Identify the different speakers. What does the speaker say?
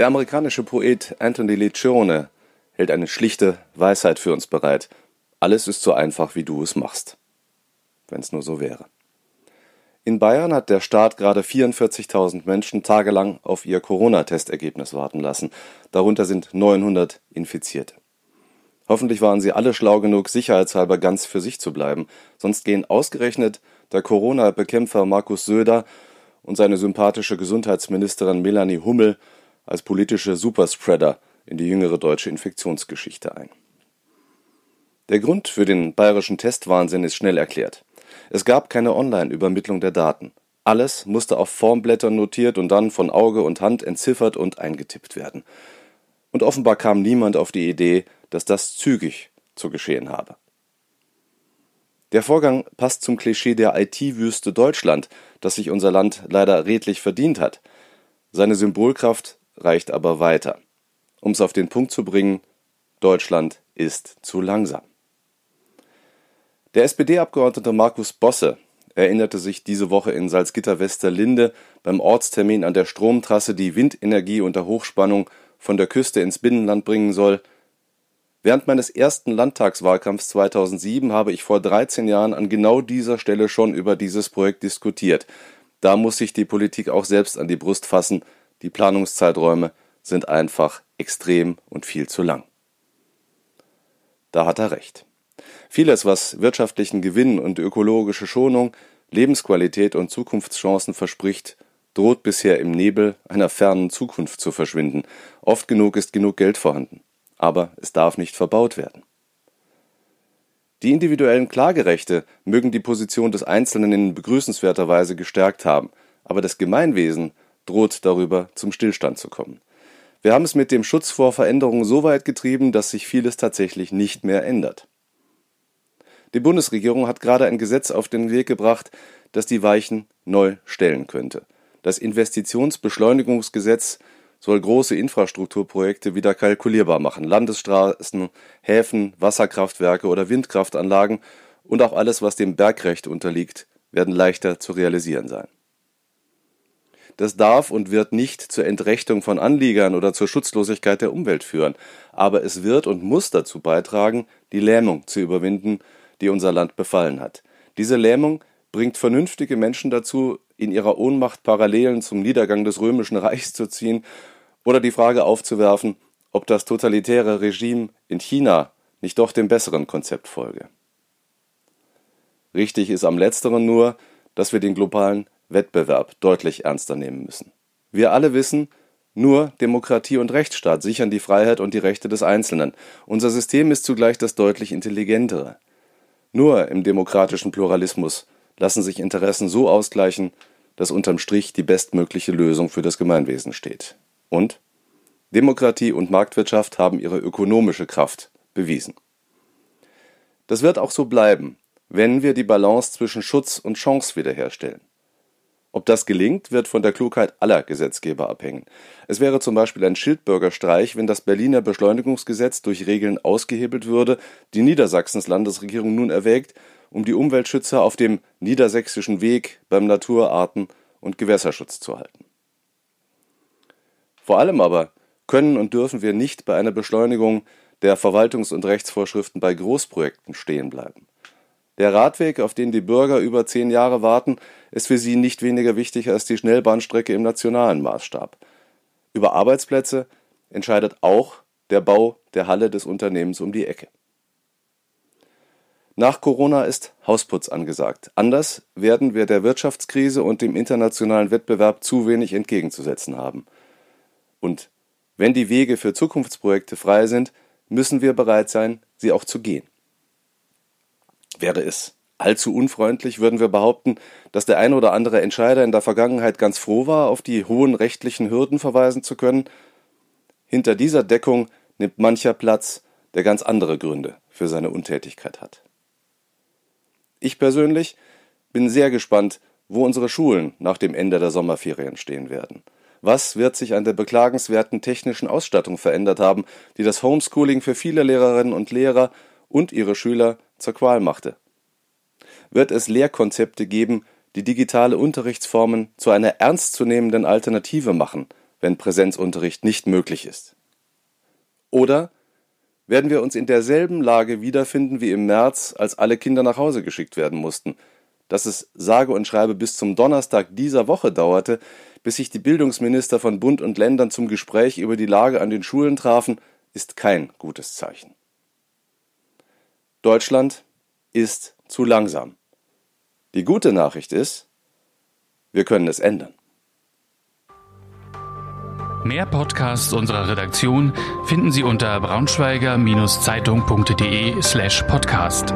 Speaker 1: Der amerikanische Poet Anthony Lencioni hält eine schlichte Weisheit für uns bereit. Alles ist so einfach, wie du es machst. Wenn es nur so wäre. In Bayern hat der Staat gerade 44.000 Menschen tagelang auf ihr Corona-Testergebnis warten lassen. Darunter sind 900 Infizierte. Hoffentlich waren sie alle schlau genug, sicherheitshalber ganz für sich zu bleiben. Sonst gehen ausgerechnet der Corona-Bekämpfer Markus Söder und seine sympathische Gesundheitsministerin Melanie Hummel als politische Superspreader in die jüngere deutsche Infektionsgeschichte ein. Der Grund für den bayerischen Testwahnsinn ist schnell erklärt. Es gab keine Online-Übermittlung der Daten. Alles musste auf Formblättern notiert und dann von Auge und Hand entziffert und eingetippt werden. Und offenbar kam niemand auf die Idee, dass das zügig zu geschehen habe. Der Vorgang passt zum Klischee der IT-Wüste Deutschland, das sich unser Land leider redlich verdient hat. Seine Symbolkraft reicht aber weiter. Um es auf den Punkt zu bringen, Deutschland ist zu langsam. Der SPD-Abgeordnete Markus Bosse erinnerte sich diese Woche in Salzgitter-Westerlinde beim Ortstermin an der Stromtrasse, die Windenergie unter Hochspannung von der Küste ins Binnenland bringen soll. Während meines ersten Landtagswahlkampfs 2007 habe ich vor 13 Jahren an genau dieser Stelle schon über dieses Projekt diskutiert. Da muss sich die Politik auch selbst an die Brust fassen. Die Planungszeiträume sind einfach extrem und viel zu lang. Da hat er recht. Vieles, was wirtschaftlichen Gewinn und ökologische Schonung, Lebensqualität und Zukunftschancen verspricht, droht bisher im Nebel einer fernen Zukunft zu verschwinden. Oft genug ist genug Geld vorhanden, aber es darf nicht verbaut werden. Die individuellen Klagerechte mögen die Position des Einzelnen in begrüßenswerter Weise gestärkt haben, aber das Gemeinwesen droht darüber zum Stillstand zu kommen. Wir haben es mit dem Schutz vor Veränderungen so weit getrieben, dass sich vieles tatsächlich nicht mehr ändert. Die Bundesregierung hat gerade ein Gesetz auf den Weg gebracht, das die Weichen neu stellen könnte. Das Investitionsbeschleunigungsgesetz soll große Infrastrukturprojekte wieder kalkulierbar machen. Landesstraßen, Häfen, Wasserkraftwerke oder Windkraftanlagen und auch alles, was dem Bergrecht unterliegt, werden leichter zu realisieren sein. Das darf und wird nicht zur Entrechtung von Anliegern oder zur Schutzlosigkeit der Umwelt führen, aber es wird und muss dazu beitragen, die Lähmung zu überwinden, die unser Land befallen hat. Diese Lähmung bringt vernünftige Menschen dazu, in ihrer Ohnmacht Parallelen zum Niedergang des römischen Reichs zu ziehen oder die Frage aufzuwerfen, ob das totalitäre Regime in China nicht doch dem besseren Konzept folge. Richtig ist am letzteren nur, dass wir den globalen Wettbewerb deutlich ernster nehmen müssen. Wir alle wissen, nur Demokratie und Rechtsstaat sichern die Freiheit und die Rechte des Einzelnen. Unser System ist zugleich das deutlich intelligentere. Nur im demokratischen Pluralismus lassen sich Interessen so ausgleichen, dass unterm Strich die bestmögliche Lösung für das Gemeinwesen steht. Und Demokratie und Marktwirtschaft haben ihre ökonomische Kraft bewiesen. Das wird auch so bleiben, wenn wir die Balance zwischen Schutz und Chance wiederherstellen. Ob das gelingt, wird von der Klugheit aller Gesetzgeber abhängen. Es wäre zum Beispiel ein Schildbürgerstreich, wenn das Berliner Beschleunigungsgesetz durch Regeln ausgehebelt würde, die Niedersachsens Landesregierung nun erwägt, um die Umweltschützer auf dem niedersächsischen Weg beim Naturarten- und Gewässerschutz zu halten. Vor allem aber können und dürfen wir nicht bei einer Beschleunigung der Verwaltungs- und Rechtsvorschriften bei Großprojekten stehen bleiben. Der Radweg, auf den die Bürger über zehn Jahre warten, ist für sie nicht weniger wichtig als die Schnellbahnstrecke im nationalen Maßstab. Über Arbeitsplätze entscheidet auch der Bau der Halle des Unternehmens um die Ecke. Nach Corona ist Hausputz angesagt. Anders werden wir der Wirtschaftskrise und dem internationalen Wettbewerb zu wenig entgegenzusetzen haben. Und wenn die Wege für Zukunftsprojekte frei sind, müssen wir bereit sein, sie auch zu gehen. Wäre es allzu unfreundlich, würden wir behaupten, dass der ein oder andere Entscheider in der Vergangenheit ganz froh war, auf die hohen rechtlichen Hürden verweisen zu können. Hinter dieser Deckung nimmt mancher Platz, der ganz andere Gründe für seine Untätigkeit hat. Ich persönlich bin sehr gespannt, wo unsere Schulen nach dem Ende der Sommerferien stehen werden. Was wird sich an der beklagenswerten technischen Ausstattung verändert haben, die das Homeschooling für viele Lehrerinnen und Lehrer und ihre Schüler zur Qual machte. Wird es Lehrkonzepte geben, die digitale Unterrichtsformen zu einer ernstzunehmenden Alternative machen, wenn Präsenzunterricht nicht möglich ist? Oder werden wir uns in derselben Lage wiederfinden wie im März, als alle Kinder nach Hause geschickt werden mussten, dass es sage und schreibe bis zum Donnerstag dieser Woche dauerte, bis sich die Bildungsminister von Bund und Ländern zum Gespräch über die Lage an den Schulen trafen, ist kein gutes Zeichen. Deutschland ist zu langsam. Die gute Nachricht ist, wir können es ändern.
Speaker 2: Mehr Podcasts unserer Redaktion finden Sie unter braunschweiger-zeitung.de slash podcast.